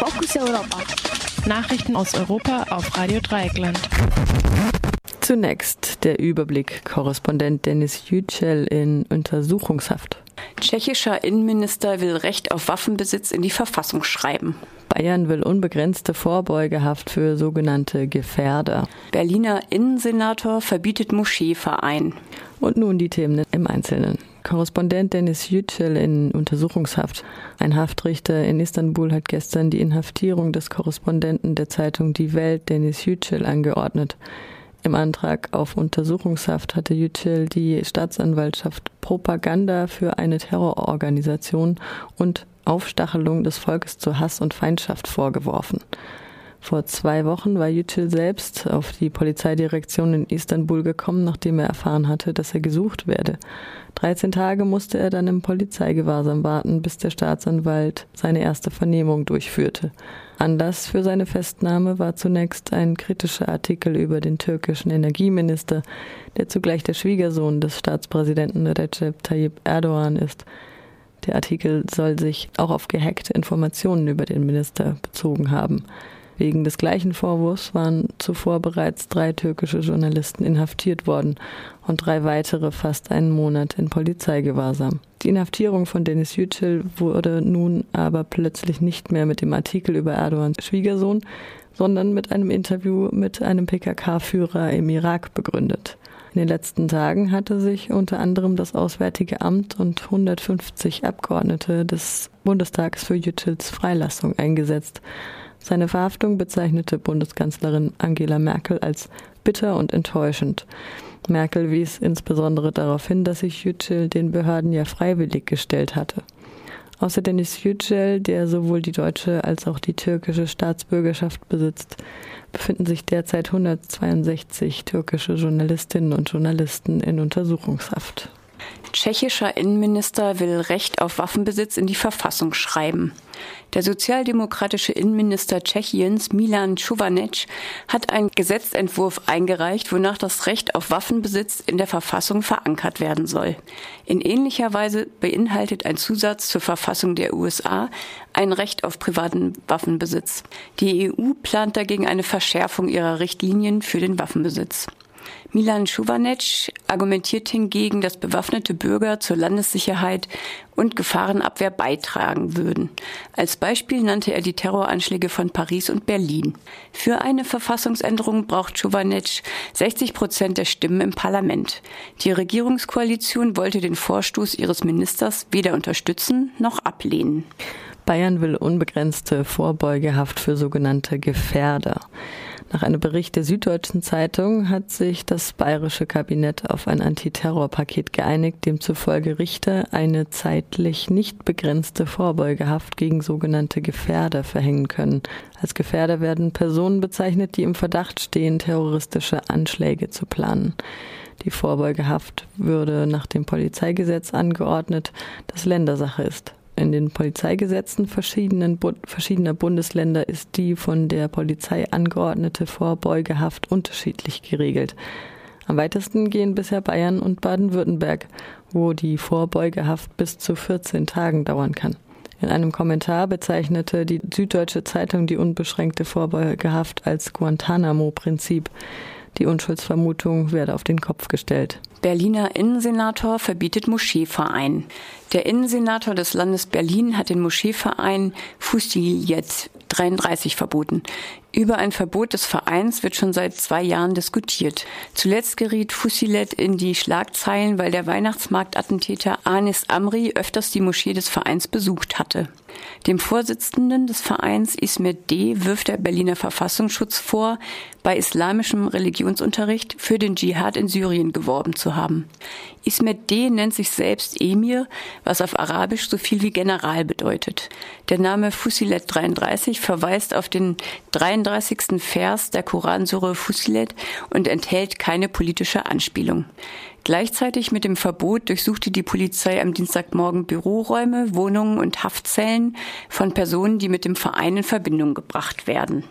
Fokus Europa. Nachrichten aus Europa auf Radio Dreieckland. Zunächst der Überblick. Korrespondent Dennis Yücel in Untersuchungshaft. Tschechischer Innenminister will Recht auf Waffenbesitz in die Verfassung schreiben. Bayern will unbegrenzte Vorbeugehaft für sogenannte Gefährder. Berliner Innensenator verbietet Moscheeverein. Und nun die Themen im Einzelnen. Korrespondent Dennis Yücel in Untersuchungshaft. Ein Haftrichter in Istanbul hat gestern die Inhaftierung des Korrespondenten der Zeitung Die Welt, Dennis Yücel, angeordnet. Im Antrag auf Untersuchungshaft hatte Yücel die Staatsanwaltschaft Propaganda für eine Terrororganisation und Aufstachelung des Volkes zu Hass und Feindschaft vorgeworfen. Vor zwei Wochen war Yücel selbst auf die Polizeidirektion in Istanbul gekommen, nachdem er erfahren hatte, dass er gesucht werde. 13 Tage musste er dann im Polizeigewahrsam warten, bis der Staatsanwalt seine erste Vernehmung durchführte. Anlass für seine Festnahme war zunächst ein kritischer Artikel über den türkischen Energieminister, der zugleich der Schwiegersohn des Staatspräsidenten Recep Tayyip Erdogan ist. Der Artikel soll sich auch auf gehackte Informationen über den Minister bezogen haben. Wegen des gleichen Vorwurfs waren zuvor bereits drei türkische Journalisten inhaftiert worden und drei weitere fast einen Monat in Polizeigewahrsam. Die Inhaftierung von Denis Yücel wurde nun aber plötzlich nicht mehr mit dem Artikel über Erdogans Schwiegersohn, sondern mit einem Interview mit einem PKK-Führer im Irak begründet. In den letzten Tagen hatte sich unter anderem das Auswärtige Amt und 150 Abgeordnete des Bundestags für Yücels Freilassung eingesetzt. Seine Verhaftung bezeichnete Bundeskanzlerin Angela Merkel als bitter und enttäuschend. Merkel wies insbesondere darauf hin, dass sich Yücel den Behörden ja freiwillig gestellt hatte. Außer Dennis Yücel, der sowohl die deutsche als auch die türkische Staatsbürgerschaft besitzt, befinden sich derzeit 162 türkische Journalistinnen und Journalisten in Untersuchungshaft. Tschechischer Innenminister will Recht auf Waffenbesitz in die Verfassung schreiben. Der sozialdemokratische Innenminister Tschechiens Milan Čuvanec hat einen Gesetzentwurf eingereicht, wonach das Recht auf Waffenbesitz in der Verfassung verankert werden soll. In ähnlicher Weise beinhaltet ein Zusatz zur Verfassung der USA ein Recht auf privaten Waffenbesitz. Die EU plant dagegen eine Verschärfung ihrer Richtlinien für den Waffenbesitz. Milan Schuvanec argumentiert hingegen, dass bewaffnete Bürger zur Landessicherheit und Gefahrenabwehr beitragen würden. Als Beispiel nannte er die Terroranschläge von Paris und Berlin. Für eine Verfassungsänderung braucht Schuvanec 60 Prozent der Stimmen im Parlament. Die Regierungskoalition wollte den Vorstoß ihres Ministers weder unterstützen noch ablehnen. Bayern will unbegrenzte Vorbeugehaft für sogenannte Gefährder. Nach einem Bericht der Süddeutschen Zeitung hat sich das bayerische Kabinett auf ein Antiterrorpaket geeinigt, demzufolge Richter eine zeitlich nicht begrenzte Vorbeugehaft gegen sogenannte Gefährder verhängen können. Als Gefährder werden Personen bezeichnet, die im Verdacht stehen, terroristische Anschläge zu planen. Die Vorbeugehaft würde nach dem Polizeigesetz angeordnet, das Ländersache ist in den Polizeigesetzen verschiedenen, verschiedener Bundesländer ist die von der Polizei angeordnete Vorbeugehaft unterschiedlich geregelt. Am weitesten gehen bisher Bayern und Baden-Württemberg, wo die Vorbeugehaft bis zu 14 Tagen dauern kann. In einem Kommentar bezeichnete die Süddeutsche Zeitung die unbeschränkte Vorbeugehaft als Guantanamo-Prinzip. Die Unschuldsvermutung werde auf den Kopf gestellt. Berliner Innensenator verbietet Moscheeverein. Der Innensenator des Landes Berlin hat den Moscheeverein Fusiliyet 33 verboten. Über ein Verbot des Vereins wird schon seit zwei Jahren diskutiert. Zuletzt geriet Fusilet in die Schlagzeilen, weil der Weihnachtsmarktattentäter Anis Amri öfters die Moschee des Vereins besucht hatte. Dem Vorsitzenden des Vereins Ismet D. wirft der Berliner Verfassungsschutz vor, bei islamischem Religionsunterricht für den Dschihad in Syrien geworben zu haben. Ismet D. nennt sich selbst Emir, was auf Arabisch so viel wie General bedeutet. Der Name Fusilet 33 verweist auf den 33. Vers der Koransure Fusilet und enthält keine politische Anspielung. Gleichzeitig mit dem Verbot durchsuchte die Polizei am Dienstagmorgen Büroräume, Wohnungen und Haftzellen von Personen, die mit dem Verein in Verbindung gebracht werden.